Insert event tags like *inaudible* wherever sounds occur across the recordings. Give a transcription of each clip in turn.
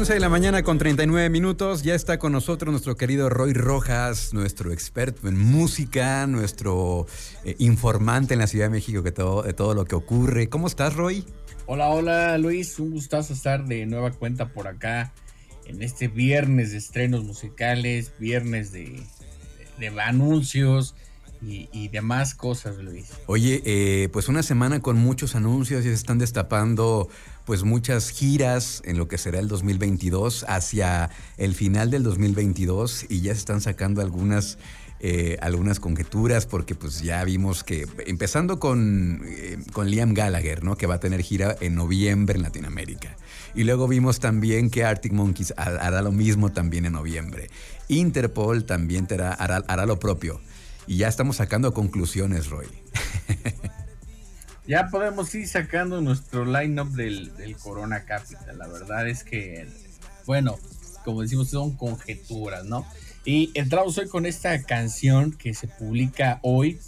11 de la mañana con 39 minutos. Ya está con nosotros nuestro querido Roy Rojas, nuestro experto en música, nuestro eh, informante en la Ciudad de México que todo, de todo lo que ocurre. ¿Cómo estás, Roy? Hola, hola, Luis. Un gustazo estar de nueva cuenta por acá en este viernes de estrenos musicales, viernes de, de, anuncios. Y, demás cosas, Luis. Oye, eh, pues una semana con muchos anuncios y se están destapando pues muchas giras en lo que será el 2022 hacia el final del 2022 y ya se están sacando algunas eh, algunas conjeturas porque pues ya vimos que empezando con, eh, con Liam Gallagher, ¿no? Que va a tener gira en noviembre en Latinoamérica. Y luego vimos también que Arctic Monkeys hará lo mismo también en noviembre. Interpol también hará, hará lo propio. Y ya estamos sacando conclusiones, Roy. *laughs* ya podemos ir sacando nuestro line-up del, Corona Capital. La verdad es que, bueno, como decimos, son conjeturas, ¿no? Y entramos hoy con esta canción que se publica hoy,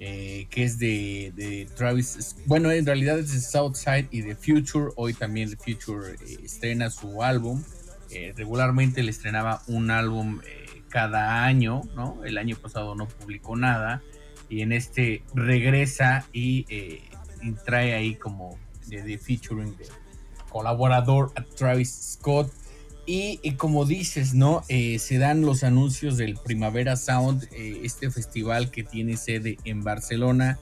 eh, que es de, Travis. Bueno, en realidad es de Southside y de Future. Hoy también The Future eh, estrena su álbum. Eh, regularmente le estrenaba un álbum cada año, ¿no? El año pasado no publicó nada y en este regresa y, eh, trae ahí como de, featuring de colaborador a Travis Scott. Y, como dices, ¿no? Eh, se dan los anuncios del Primavera Sound, eh, este festival que tiene sede en Barcelona,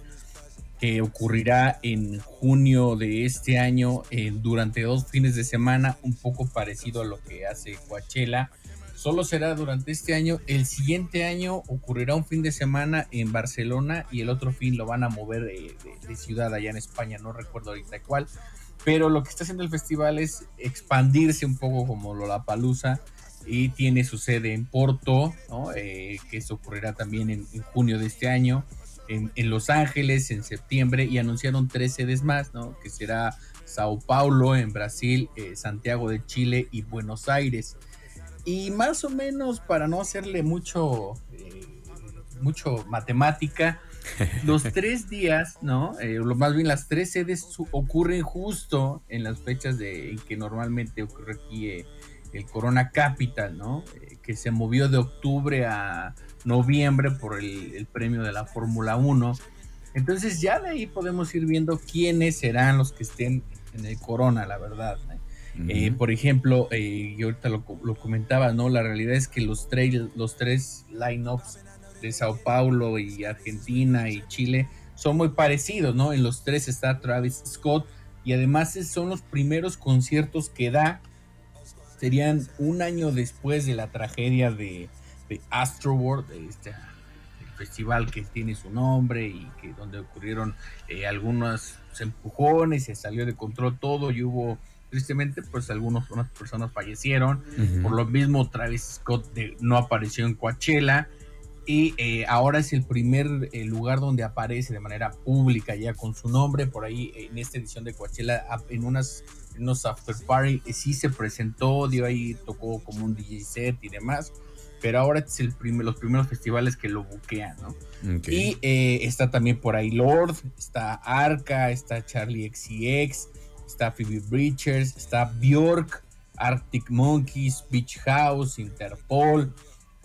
que ocurrirá en junio de este año durante dos fines de semana, un poco parecido a lo que hace Coachella solo será durante este año. El siguiente año ocurrirá un fin de semana en Barcelona y el otro fin lo van a mover de, ciudad allá en España, no recuerdo ahorita cuál. Pero lo que está haciendo el festival es expandirse un poco como Lollapalooza y tiene su sede en Porto, eh, que eso ocurrirá también en, junio de este año, en, Los Ángeles en septiembre y anunciaron tres sedes más, ¿no? que será Sao Paulo en Brasil, eh, Santiago de Chile y Buenos Aires. Y más o menos, para no hacerle mucho, eh, mucho matemática, *laughs* los tres días, ¿no? Eh, más bien las tres sedes ocurren justo en las fechas de, en que normalmente ocurre aquí eh, el Corona Capital, ¿no? que se movió de octubre a noviembre por el, el premio de la Fórmula 1. Entonces ya de ahí podemos ir viendo quiénes serán los que estén en el Corona, la verdad. Eh, por ejemplo, eh, yo ahorita lo, comentaba, ¿no? La realidad es que los, los tres lineups de Sao Paulo y Argentina y Chile son muy parecidos, ¿no? En los tres está Travis Scott y además son los primeros conciertos que da. Serían un año después de la tragedia de, de Astroworld, este, el festival que tiene su nombre y que donde ocurrieron eh, algunos empujones, se salió de control todo y hubo tristemente pues algunas personas fallecieron por lo mismo Travis Scott no apareció en Coachella y eh, ahora es el primer eh, lugar donde aparece de manera pública ya con su nombre. Por ahí en esta edición de Coachella en unas unos after party eh, sí se presentó dio ahí tocó como un DJ set y demás pero ahora es el primer, los primeros festivales que lo buquean, ¿no? Y está también por ahí Lord, está Arca, está Charlie XCX, está Phoebe Bridgers, está Bjork, Arctic Monkeys, Beach House, Interpol.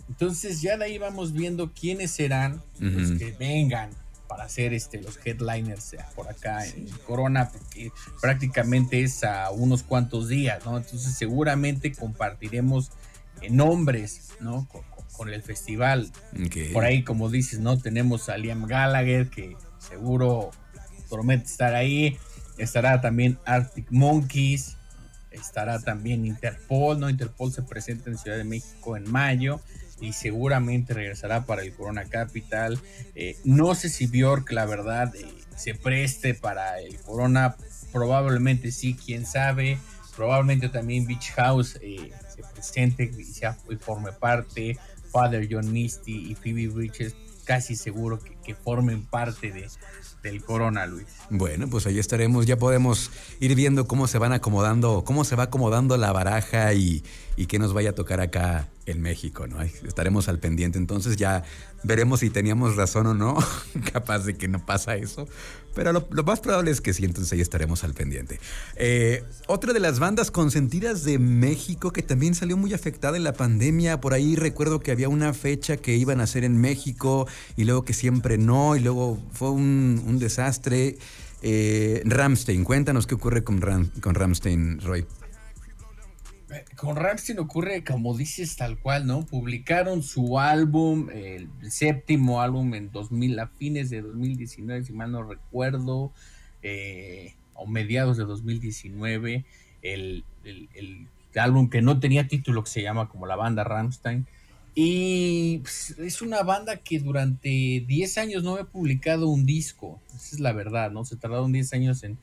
Entonces ya de ahí vamos viendo quiénes serán los que vengan para hacer este, los headliners por acá en Corona, porque prácticamente es a unos cuantos días, ¿no? Entonces seguramente compartiremos nombres, ¿no? Con, el festival. Por ahí, como dices, ¿no? Tenemos a Liam Gallagher, que seguro promete estar ahí estará también Arctic Monkeys, estará también Interpol, ¿no? Interpol se presenta en Ciudad de México en mayo y seguramente regresará para el Corona Capital. Eh, no sé si Bjork, la verdad, eh, se preste para el Corona, probablemente sí, quién sabe. Probablemente también Beach House eh, se presente y, forme parte. Father John Misty y Phoebe Bridges, casi seguro que formen parte de, del corona, Luis. Bueno, pues ahí estaremos, ya podemos ir viendo cómo se van acomodando, cómo se va acomodando la baraja y, y qué nos vaya a tocar acá en México, ¿no? Estaremos al pendiente, entonces ya veremos si teníamos razón o no, *laughs* capaz de que no pasa eso, pero lo, más probable es que sí, entonces ahí estaremos al pendiente. Eh, otra de las bandas consentidas de México que también salió muy afectada en la pandemia, por ahí recuerdo que había una fecha que iban a hacer en México y luego que siempre no, y luego fue un, desastre. Eh, Ramstein, cuéntanos qué ocurre con, con Ramstein, Roy. Con Ramstein ocurre, como dices, tal cual, ¿no? Publicaron su álbum, el séptimo álbum en 2000, a fines de 2019, si mal no recuerdo, eh, o mediados de 2019, el, el, álbum que no tenía título, que se llama como la banda Ramstein. Y pues, es una banda que durante 10 años no había publicado un disco, esa es la verdad, ¿no? Se tardaron 10 años en,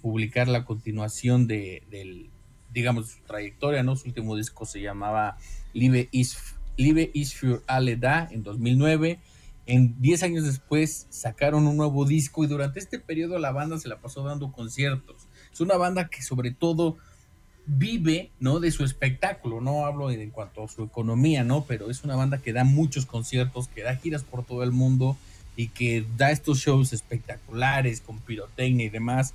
publicar la continuación de, del digamos, su trayectoria, ¿no? Su último disco se llamaba Live is, Live is für alle da en 2009. En 10 años después sacaron un nuevo disco y durante este periodo la banda se la pasó dando conciertos. Es una banda que sobre todo vive, ¿no? De su espectáculo, no hablo en cuanto a su economía, ¿no? Pero es una banda que da muchos conciertos, que da giras por todo el mundo y que da estos shows espectaculares con pirotecnia y demás.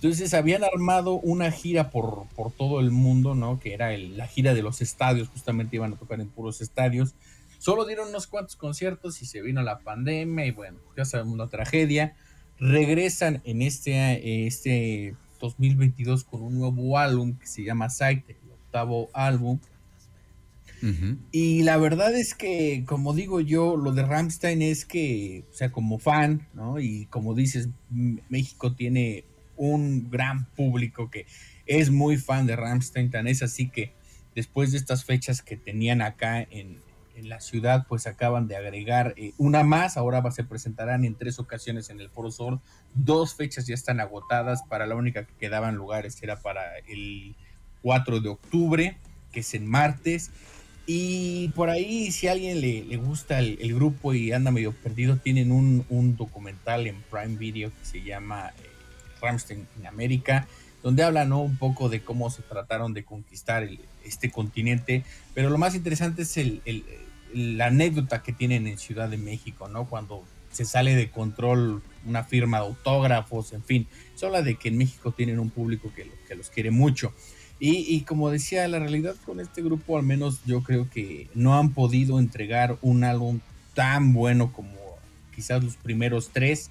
Entonces habían armado una gira por, por todo el mundo, ¿no? Que era la gira de los estadios, justamente iban a tocar en puros estadios. Solo dieron unos cuantos conciertos y se vino la pandemia y bueno, ya sabemos la tragedia. Regresan en este, este 2022 con un nuevo álbum que se llama Sight, el octavo álbum. Y la verdad es que, como digo yo, lo de Ramstein es que, o sea, como fan, ¿no? Y como dices, México tiene un gran público que es muy fan de Ramstein, tan es así que después de estas fechas que tenían acá en, la ciudad, pues acaban de agregar eh, una más, ahora se presentarán en tres ocasiones en el Foro Sol, dos fechas ya están agotadas, para la única que quedaban lugares era para el 4 de octubre, que es en martes, y por ahí, si a alguien le, gusta el, grupo y anda medio perdido, tienen un, un, documental en Prime Video que se llama eh, Ramstein en América, donde hablan un poco de cómo se trataron de conquistar este continente, pero lo más interesante es el, la anécdota que tienen en Ciudad de México, ¿no? Cuando se sale de control una firma de autógrafos, en fin, se habla de que en México tienen un público que, que los quiere mucho. Y, y, como decía, la realidad con este grupo, al menos yo creo que no han podido entregar un álbum tan bueno como quizás los primeros tres.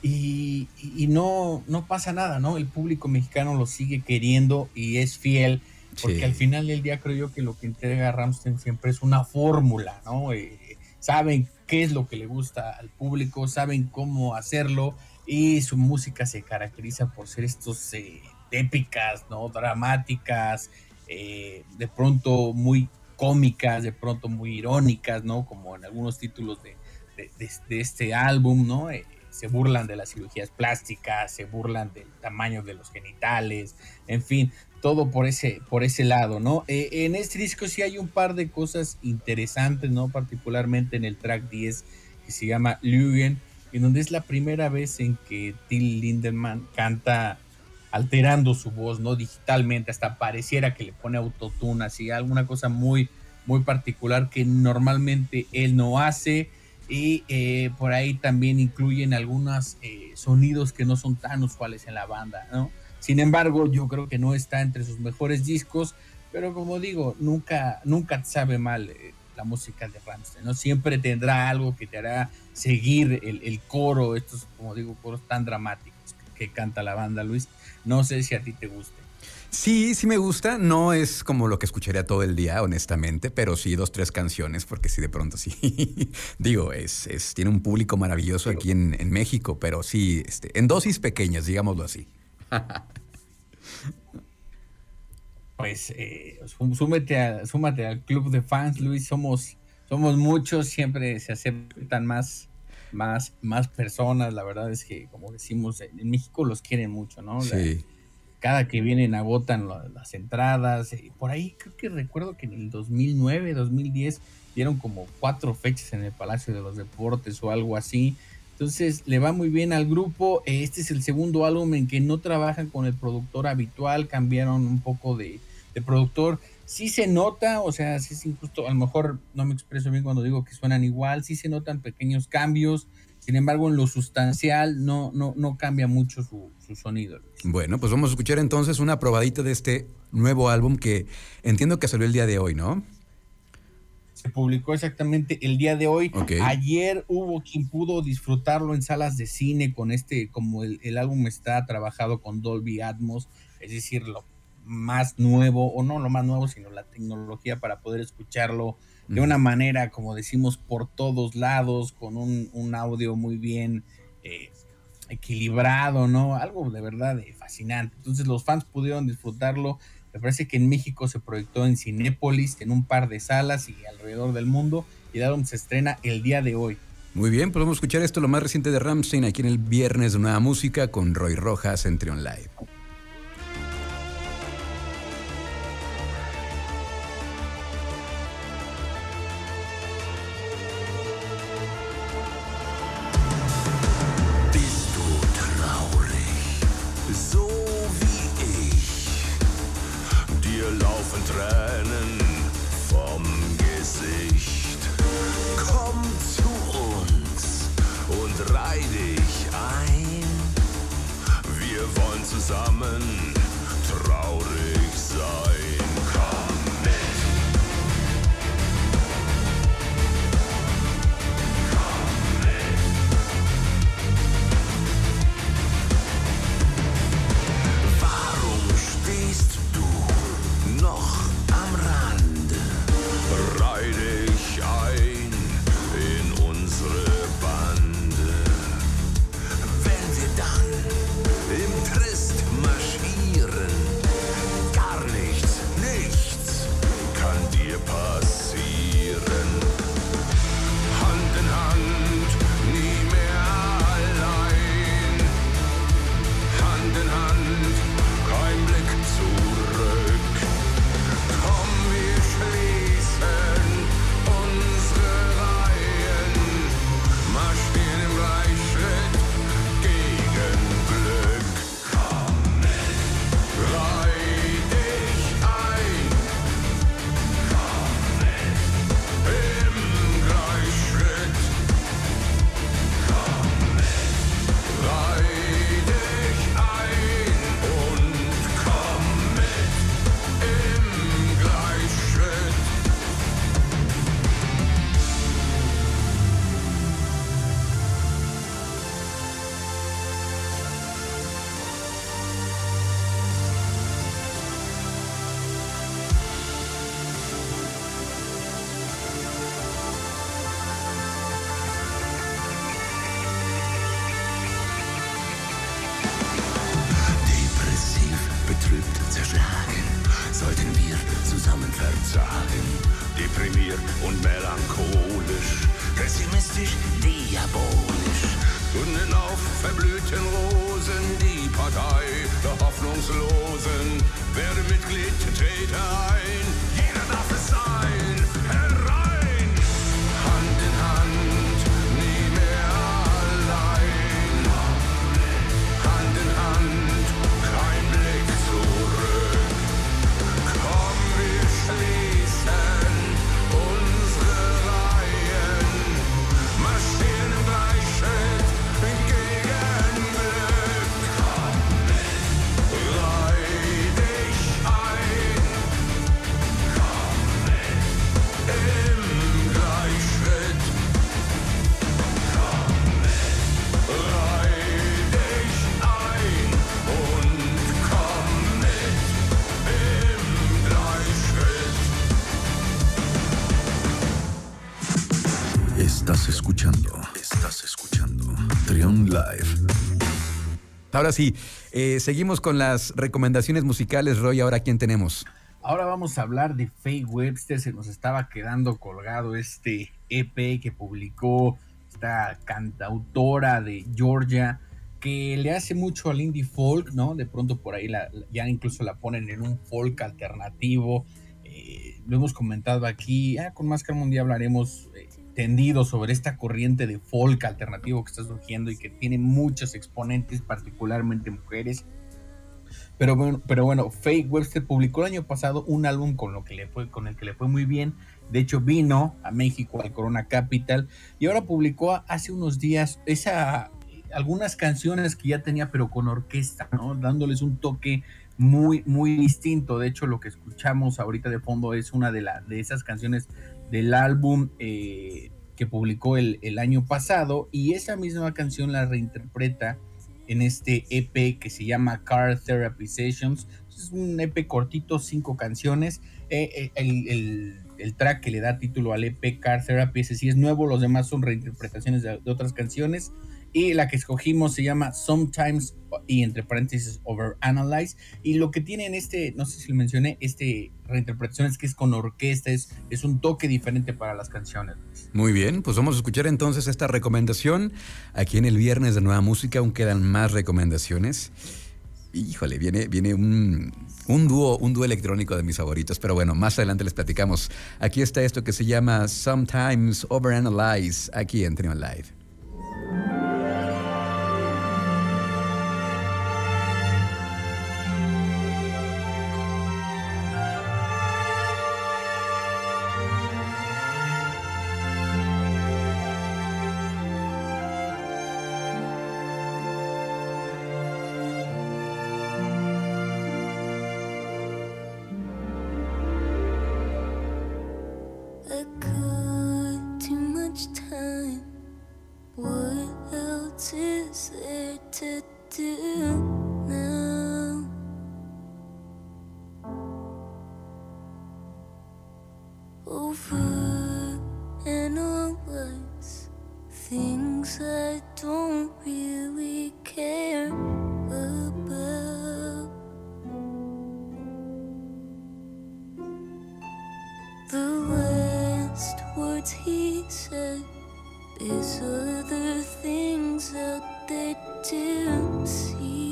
Y, no, no pasa nada, ¿no? El público mexicano lo sigue queriendo y es fiel, porque al final del día creo yo que lo que entrega Ramstein siempre es una fórmula, ¿no? Eh, saben qué es lo que le gusta al público, saben cómo hacerlo y su música se caracteriza por ser estos eh, épicas, ¿no? Dramáticas, eh, de pronto muy cómicas, de pronto muy irónicas, ¿no? Como en algunos títulos de, de este álbum, ¿no? Se burlan de las cirugías plásticas, se burlan del tamaño de los genitales, en fin, todo por ese, por ese lado, ¿no? Eh, en este disco sí hay un par de cosas interesantes, ¿no? Particularmente en el track 10 que se llama Lügen, en donde es la primera vez en que Till Lindemann canta alterando su voz, ¿no? Digitalmente, hasta pareciera que le pone autotune, así, alguna cosa muy, muy particular que normalmente él no hace y eh, por ahí también incluyen algunos eh, sonidos que no son tan usuales en la banda, ¿no? Sin embargo, yo creo que no está entre sus mejores discos, pero como digo, nunca, nunca sabe mal eh, la música de Ramstein, ¿no? Siempre tendrá algo que te hará seguir el, el coro, estos, como digo, coros tan dramáticos que canta la banda, Luis. No sé si a ti te guste. Sí, sí me gusta. No es como lo que escucharía todo el día, honestamente, pero sí dos, tres canciones, porque sí, de pronto sí. *laughs* Digo, es, es, tiene un público maravilloso aquí en, México, pero sí, este, en dosis pequeñas, digámoslo así. *laughs* pues eh, súmate, súmate al club de fans, Luis. Somos, somos muchos, siempre se aceptan más, más, más personas. La verdad es que, como decimos, en México los quieren mucho, ¿no? sí cada que vienen agotan las entradas. Por ahí creo que recuerdo que en el 2009, 2010 dieron como cuatro fechas en el Palacio de los Deportes o algo así. Entonces le va muy bien al grupo. Este es el segundo álbum en que no trabajan con el productor habitual, cambiaron un poco de, productor. sí se nota, o sea, sí es injusto, a lo mejor no me expreso bien cuando digo que suenan igual, sí se notan pequeños cambios, sin embargo, en lo sustancial no, no, no cambia mucho su, su sonido. Bueno, pues vamos a escuchar entonces una probadita de este nuevo álbum que entiendo que salió el día de hoy, ¿no? Se publicó exactamente el día de hoy. Ayer hubo quien pudo disfrutarlo en salas de cine con este, como el, el álbum está trabajado con Dolby Atmos, es decir, lo más nuevo, o no lo más nuevo, sino la tecnología para poder escucharlo de una manera, como decimos, por todos lados, con un, audio muy bien eh, equilibrado, ¿no? Algo de verdad eh, fascinante. Entonces los fans pudieron disfrutarlo. Me parece que en México se proyectó en Cinépolis, en un par de salas y alrededor del mundo. Y Darum se estrena el día de hoy. Muy bien, podemos escuchar esto, lo más reciente de Ramstein, aquí en el viernes de Nueva Música con Roy Rojas en Trion Live. Ahora sí, eh, seguimos con las recomendaciones musicales, Roy. Ahora, ¿quién tenemos? Ahora vamos a hablar de Faye Webster. Se nos estaba quedando colgado este EP que publicó esta cantautora de Georgia que le hace mucho al indie folk, ¿no? De pronto por ahí la, ya incluso la ponen en un folk alternativo. Eh, lo hemos comentado aquí. Ah, con Máscara un día hablaremos eh, tendido sobre esta corriente de folk alternativo que está surgiendo y que tiene muchos exponentes, particularmente mujeres. Pero bueno, pero bueno, Faye Webster publicó el año pasado un álbum con lo que le fue, con el que le fue muy bien. De hecho, vino a México al Corona Capital y ahora publicó hace unos días esa algunas canciones que ya tenía, pero con orquesta, ¿no? Dándoles un toque muy, muy distinto. De hecho, lo que escuchamos ahorita de fondo es una de, la, de esas canciones del álbum eh, que publicó el, el, año pasado y esa misma canción la reinterpreta en este EP que se llama Car Therapy Sessions. Es un EP cortito, cinco canciones. Eh, eh, el, track que le da título al EP Car Therapy, ese es nuevo, los demás son reinterpretaciones de otras canciones. Y la que escogimos se llama Sometimes y entre paréntesis Overanalyze. Y lo que tiene en este, no sé si lo mencioné, este reinterpretación es que es con orquesta, es, un toque diferente para las canciones. Muy bien, pues vamos a escuchar entonces esta recomendación. Aquí en el viernes de Nueva Música aún quedan más recomendaciones. Híjole, viene, viene un, un, dúo, un dúo electrónico de mis favoritos, pero bueno, más adelante les platicamos. Aquí está esto que se llama Sometimes Overanalyze, aquí en Trion Live. other things that they didn't see.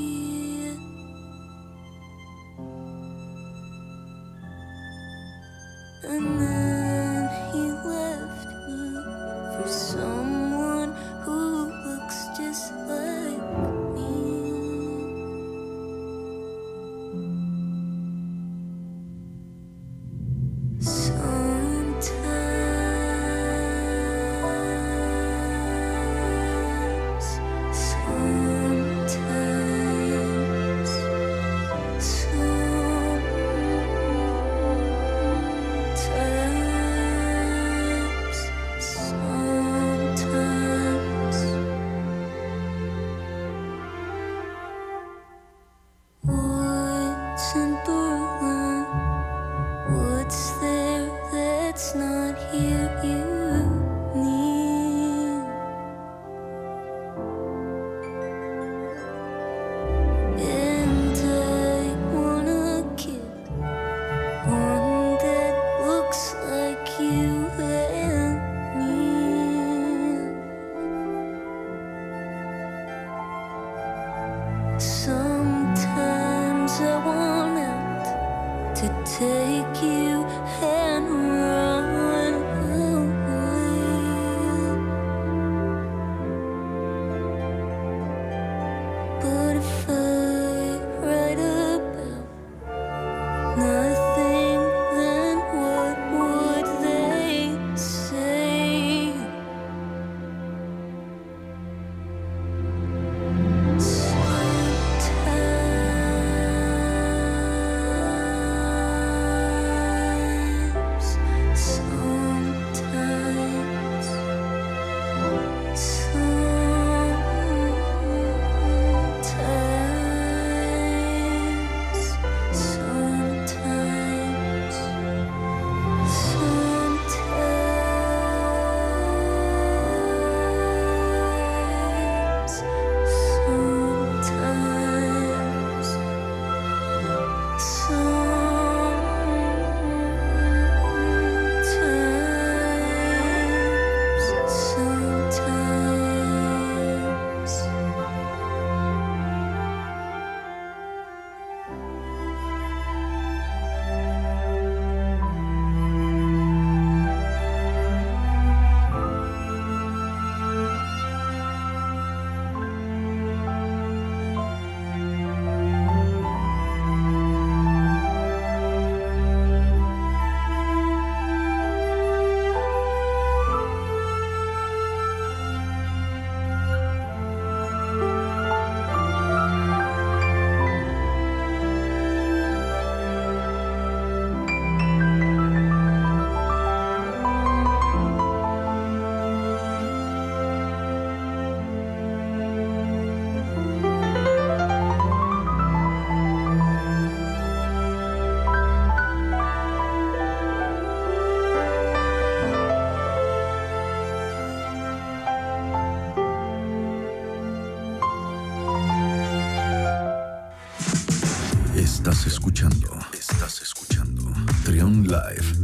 Live.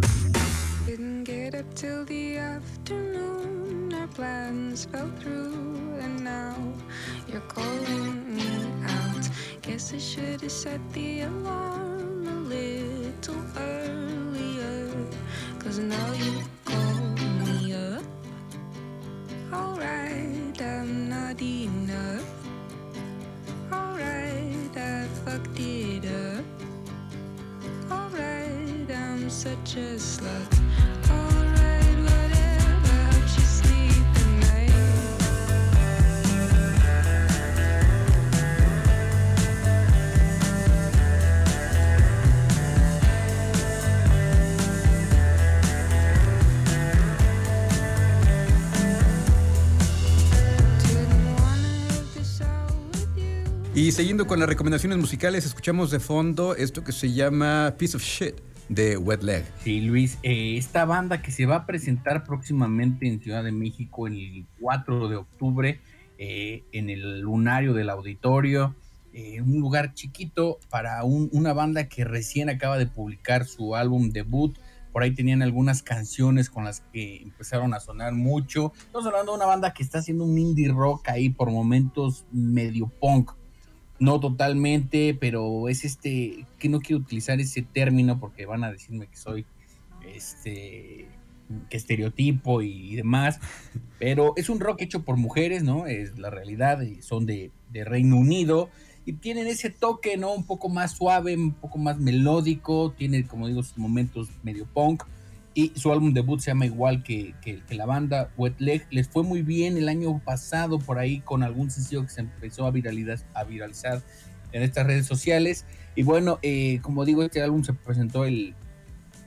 Didn't get up till the afternoon. Our plans fell through, and now you're calling me out. Guess I should have set the alarm a little earlier. Cause now you call me up. Alright, I'm not enough. Such a slut. Y siguiendo con las recomendaciones musicales, escuchamos de fondo esto que se llama Piece of Shit de Wet Leg. Sí, Luis, eh, esta banda que se va a presentar próximamente en Ciudad de México el 4 de octubre eh, en el lunario del auditorio, eh, un lugar chiquito para una banda que recién acaba de publicar su álbum debut. Por ahí tenían algunas canciones con las que empezaron a sonar mucho. Estamos hablando de una banda que está haciendo un indie rock ahí por momentos medio punk no totalmente, pero es este, que no quiero utilizar ese término porque van a decirme que soy este que estereotipo y, demás, pero es un rock hecho por mujeres, ¿no? Es la realidad, son de, Reino Unido y tienen ese toque, ¿no? Un poco más suave, un poco más melódico, tiene, como digo, sus momentos medio punk, y su álbum debut se llama igual que, la banda Wet Leg. Les fue muy bien el año pasado por ahí con algún sencillo que se empezó a, viralizar, a viralizar en estas redes sociales. Y bueno, eh, como digo, este álbum se presentó el...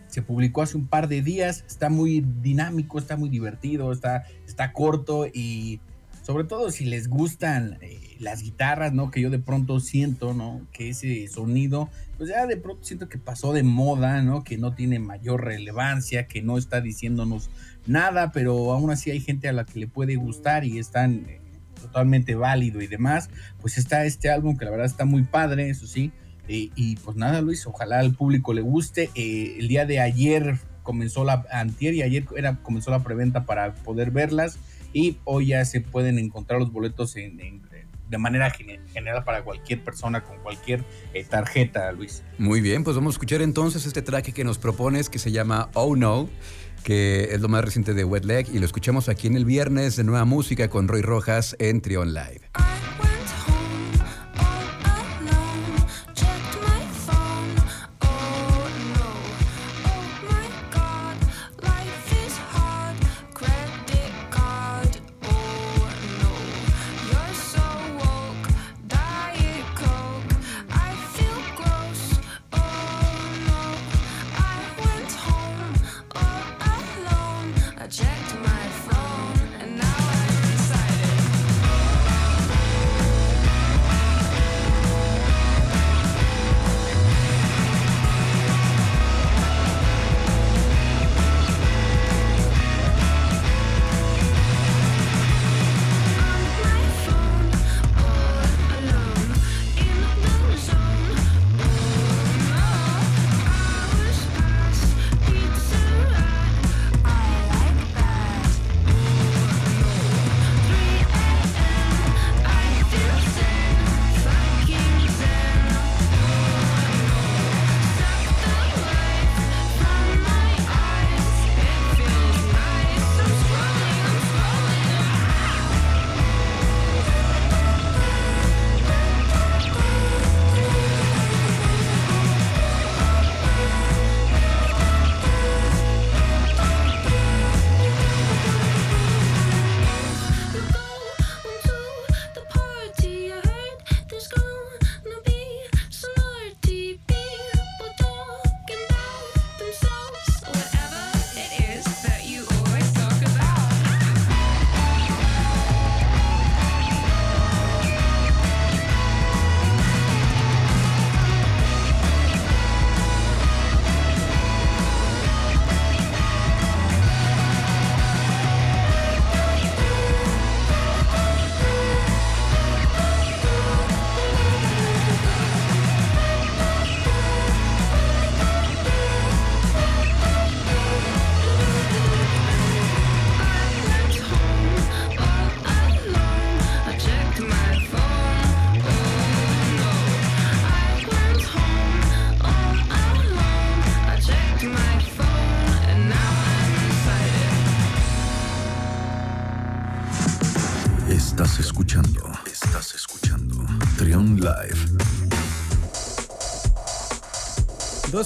Se publicó hace un par de días, está muy dinámico, está muy divertido, está, está corto y sobre todo si les gustan eh, las guitarras, ¿no? Que yo de pronto siento, ¿no? Que ese sonido, pues ya de pronto siento que pasó de moda, ¿no? Que no tiene mayor relevancia, que no está diciéndonos nada, pero aún así hay gente a la que le puede gustar y están eh, totalmente válido y demás. Pues está este álbum que la verdad está muy padre, eso sí. Eh, y pues nada, Luis, ojalá al público le guste. el día de ayer comenzó la, antier y ayer era, comenzó la preventa para poder verlas y hoy ya se pueden encontrar los boletos de manera general para cualquier persona con cualquier eh, tarjeta, Luis. Muy bien, pues vamos a escuchar entonces este track que nos propones que se llama Oh No que es lo más reciente de Wet Leg y lo escuchamos aquí en el viernes de Nueva Música con Roy Rojas en Trion Live.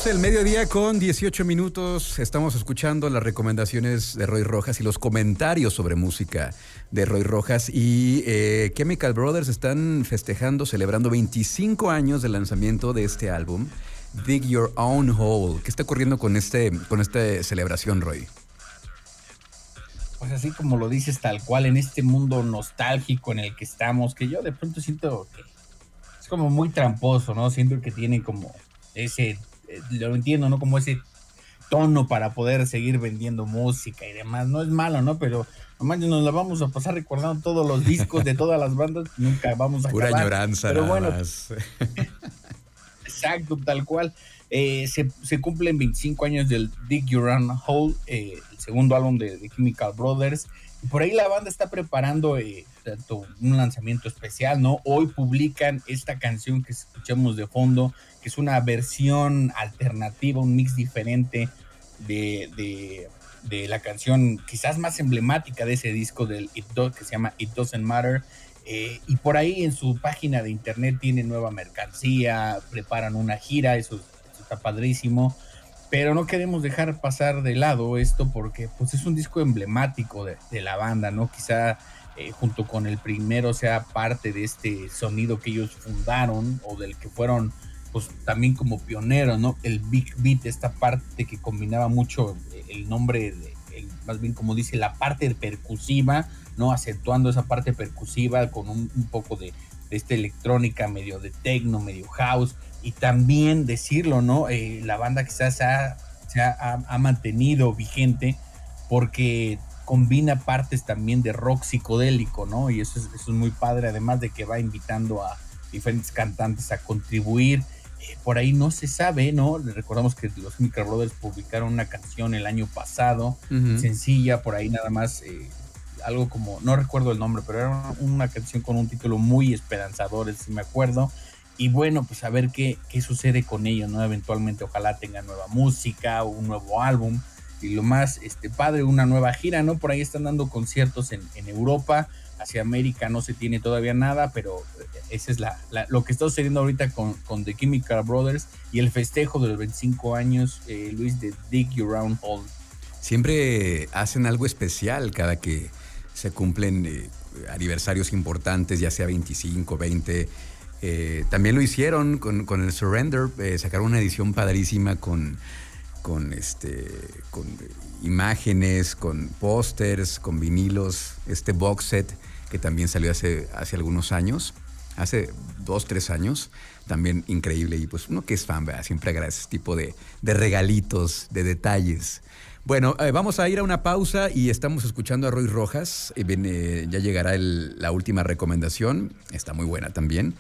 12 del mediodía con 18 minutos. Estamos escuchando las recomendaciones de Roy Rojas y los comentarios sobre música de Roy Rojas. Y eh, Chemical Brothers están festejando, celebrando 25 años del lanzamiento de este álbum, Dig Your Own Hole. ¿Qué está ocurriendo con, este, con esta celebración, Roy? Pues así como lo dices, tal cual, en este mundo nostálgico en el que estamos, que yo de pronto siento que es como muy tramposo, ¿no? Siento que tiene como ese eh, lo entiendo, ¿no? Como ese tono para poder seguir vendiendo música y demás. No es malo, ¿no? Pero nomás nos la vamos a pasar recordando todos los discos de todas las bandas. Nunca vamos a Pura acabar. añoranza, Pero nada bueno, más. *laughs* Exacto, tal cual. Eh, se, se cumplen 25 años del Dig Your Own Hole, eh, el segundo álbum de, de Chemical Brothers. Y por ahí la banda está preparando eh, un lanzamiento especial, ¿no? Hoy publican esta canción que escuchamos de fondo, que es una versión alternativa, un mix diferente de, de, de la canción quizás más emblemática de ese disco del It Do- que se llama It Doesn't Matter. Eh, y por ahí en su página de internet tienen nueva mercancía, preparan una gira, eso, está padrísimo. Pero no queremos dejar pasar de lado esto porque pues es un disco emblemático de, de la banda, ¿no? Quizá eh, junto con el primero sea parte de este sonido que ellos fundaron o del que fueron pues también como pioneros, ¿no? El Big Beat, esta parte que combinaba mucho eh, el nombre, de, más bien como dice, la parte percusiva, ¿no? Acentuando esa parte percusiva con un, poco de, esta electrónica, medio de techno, medio house, y también decirlo, ¿no? Eh, la banda quizás ha, se ha, mantenido vigente porque combina partes también de rock psicodélico, ¿no? Y eso es, eso es muy padre, además de que va invitando a diferentes cantantes a contribuir. Eh, por ahí no se sabe, ¿no? Recordamos que los Micro Brothers publicaron una canción el año pasado, sencilla, por ahí nada más, eh, algo como, no recuerdo el nombre, pero era una, una canción con un título muy esperanzador, si me acuerdo. Y bueno, pues a ver qué, qué sucede con ellos, ¿no? Eventualmente ojalá tengan nueva música, un nuevo álbum. Y lo más este, padre, una nueva gira, ¿no? Por ahí están dando conciertos en, en Europa, hacia América no se tiene todavía nada, pero esa es la, lo que está sucediendo ahorita con, con The Chemical Brothers y el festejo de los 25 años, eh, Luis, de Dig Your Own Hole. Siempre hacen algo especial cada que se cumplen eh, aniversarios importantes, ya sea 25, 20. Eh, también lo hicieron con, con el Surrender, sacaron una edición padrísima con, con, este, con imágenes, con pósters, con vinilos, este box set que también salió hace, hace algunos años, hace dos, tres años, también increíble. Y pues uno que es fan, ¿verdad? siempre agradece este tipo de, de regalitos, de detalles. Bueno, eh, vamos a ir a una pausa y estamos escuchando a Roy Rojas. Eh, viene- ya llegará el- la última recomendación, está muy buena también.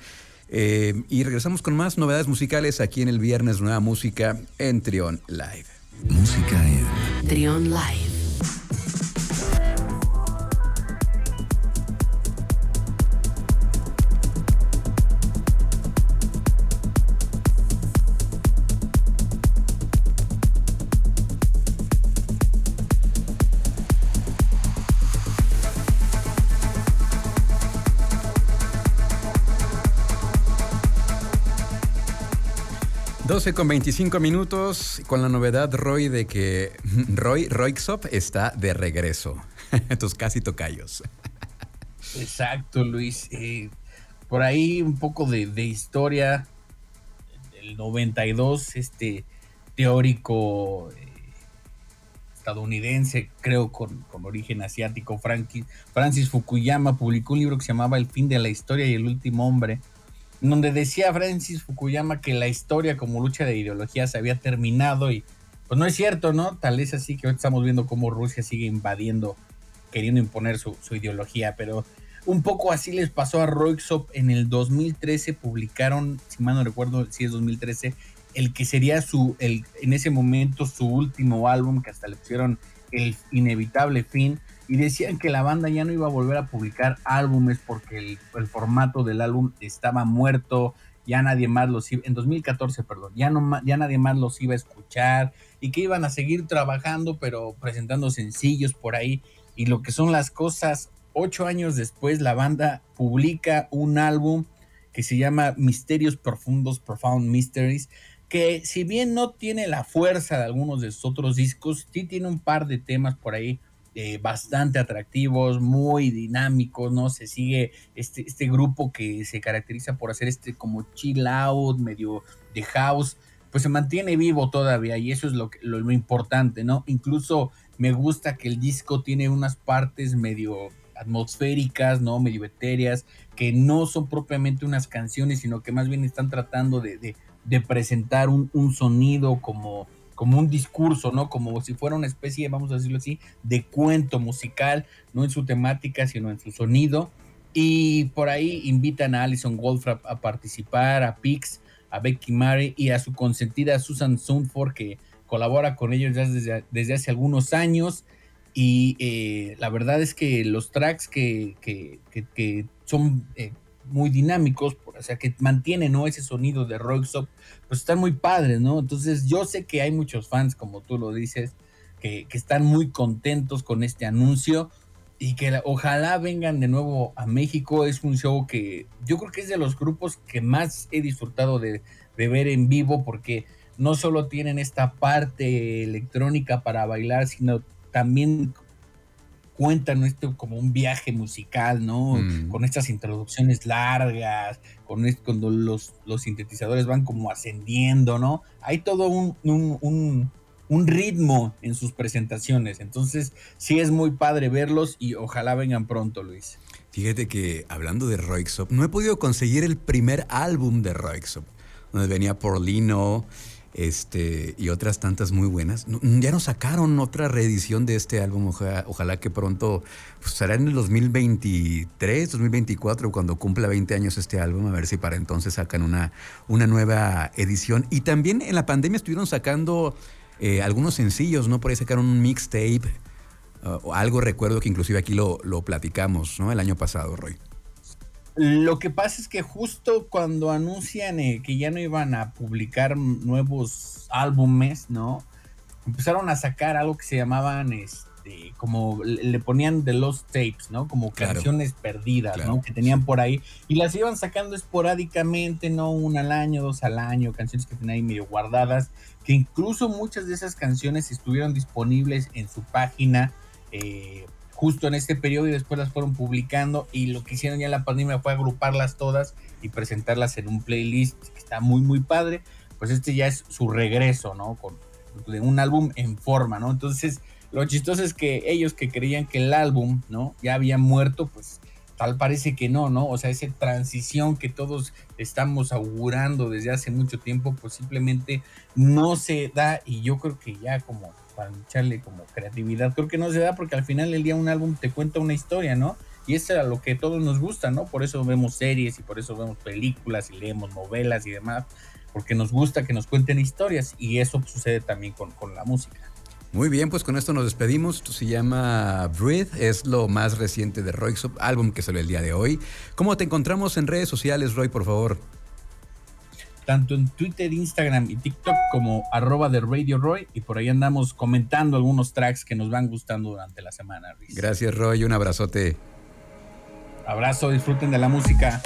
Eh, y regresamos con más novedades musicales aquí en el viernes Nueva Música en Trion Live. Música en Trion Live. 12 con 25 minutos con la novedad, Roy, de que *laughs* Roy Roixop está de regreso. *laughs* Tus casi tocayos. Exacto, Luis. Eh, por ahí un poco de, de historia. El 92, este teórico eh, estadounidense, creo con, con origen asiático, Francis, Fukuyama, publicó un libro que se llamaba El fin de la historia y el último hombre, donde decía Francis Fukuyama que la historia como lucha de ideologías había terminado y pues no es cierto, ¿no? Tal es así que hoy estamos viendo cómo Rusia sigue invadiendo, queriendo imponer su, su ideología, pero un poco así les pasó a Roixop en el 2013, publicaron, si mal no recuerdo, si es 2013, el que sería su, el, en ese momento su último álbum, que hasta le pusieron el inevitable fin, y decían que la banda ya no iba a volver a publicar álbumes porque el, formato del álbum estaba muerto, ya nadie más los iba, en 2014, perdón, ya, no, ya nadie más los iba a escuchar, y que iban a seguir trabajando, pero presentando sencillos por ahí, y lo que son las cosas ocho años después, la banda publica un álbum que se llama Misterios Profundos, Profound Mysteries, que si bien no tiene la fuerza de algunos de sus otros discos, sí tiene un par de temas por ahí eh, bastante atractivos, muy dinámicos, ¿no? Se sigue este, este grupo que se caracteriza por hacer este como chill out, medio de house, pues se mantiene vivo todavía y eso es lo, lo, importante, ¿no? Incluso me gusta que el disco tiene unas partes medio atmosféricas, ¿no? Medio etéreas, que no son propiamente unas canciones, sino que más bien están tratando de, de, de presentar un, un, sonido como, como un discurso, ¿no? Como si fuera una especie, vamos a decirlo así, de cuento musical, no en su temática, sino en su sonido. Y por ahí invitan a Alison Wolfram a participar, a Pix, a Becky Murray y a su consentida Susan Sunford, que colabora con ellos ya desde, hace algunos años. Y eh, la verdad es que los tracks que, que son eh, muy dinámicos, o sea, que mantienen ese sonido de Roxop, pues están muy padres, ¿no? Entonces yo sé que hay muchos fans, como tú lo dices, que, que están muy contentos con este anuncio y que la, ojalá vengan de nuevo a México. Es un show que yo creo que es de los grupos que más he disfrutado de, de ver en vivo porque no solo tienen esta parte electrónica para bailar, sino también cuentan esto como un viaje musical, ¿no? Mm. Con estas introducciones largas, con cuando los, los, sintetizadores van como ascendiendo, ¿no? Hay todo un, un, un, un, ritmo en sus presentaciones. Entonces, sí es muy padre verlos y ojalá vengan pronto, Luis. Fíjate que hablando de Roixop, no he podido conseguir el primer álbum de Roixop, donde venía Porlino, este, y otras tantas muy buenas. Ya nos sacaron otra reedición de este álbum, ojalá, que pronto, pues será en el 2023, 2024, cuando cumpla 20 años este álbum, a ver si para entonces sacan una, una nueva edición. Y también en la pandemia estuvieron sacando eh, algunos sencillos, ¿no? Por ahí sacaron un mixtape, uh, algo recuerdo que inclusive aquí lo, lo platicamos, ¿no? El año pasado, Roy. Lo que pasa es que justo cuando anuncian eh, que ya no iban a publicar nuevos álbumes, ¿no? Empezaron a sacar algo que se llamaban, este, como le ponían de los tapes, ¿no? Como claro. canciones perdidas, claro. ¿no? Que tenían por ahí y las iban sacando esporádicamente, ¿no? Una al año, dos al año, canciones que tenían ahí medio guardadas, que incluso muchas de esas canciones estuvieron disponibles en su página. Eh, justo en este periodo y después las fueron publicando y lo que hicieron ya en la pandemia fue agruparlas todas y presentarlas en un playlist que está muy muy padre, pues este ya es su regreso, ¿no? Con un álbum en forma, ¿no? Entonces, lo chistoso es que ellos que creían que el álbum, ¿no? Ya había muerto, pues tal parece que no, ¿no? O sea, esa transición que todos estamos augurando desde hace mucho tiempo, pues simplemente no se da y yo creo que ya como para echarle como creatividad. Creo que no se da porque al final del día un álbum te cuenta una historia, ¿no? Y eso es lo que todos nos gusta, ¿no? Por eso vemos series y por eso vemos películas y leemos novelas y demás, porque nos gusta que nos cuenten historias y eso sucede también con, con la música. Muy bien, pues con esto nos despedimos. Esto se llama Breathe, es lo más reciente de Roy, álbum que salió el día de hoy. ¿Cómo te encontramos en redes sociales, Roy, por favor? Tanto en Twitter, Instagram y TikTok como arroba de Radio Roy y por ahí andamos comentando algunos tracks que nos van gustando durante la semana. Riz. Gracias Roy, un abrazote. Abrazo, disfruten de la música.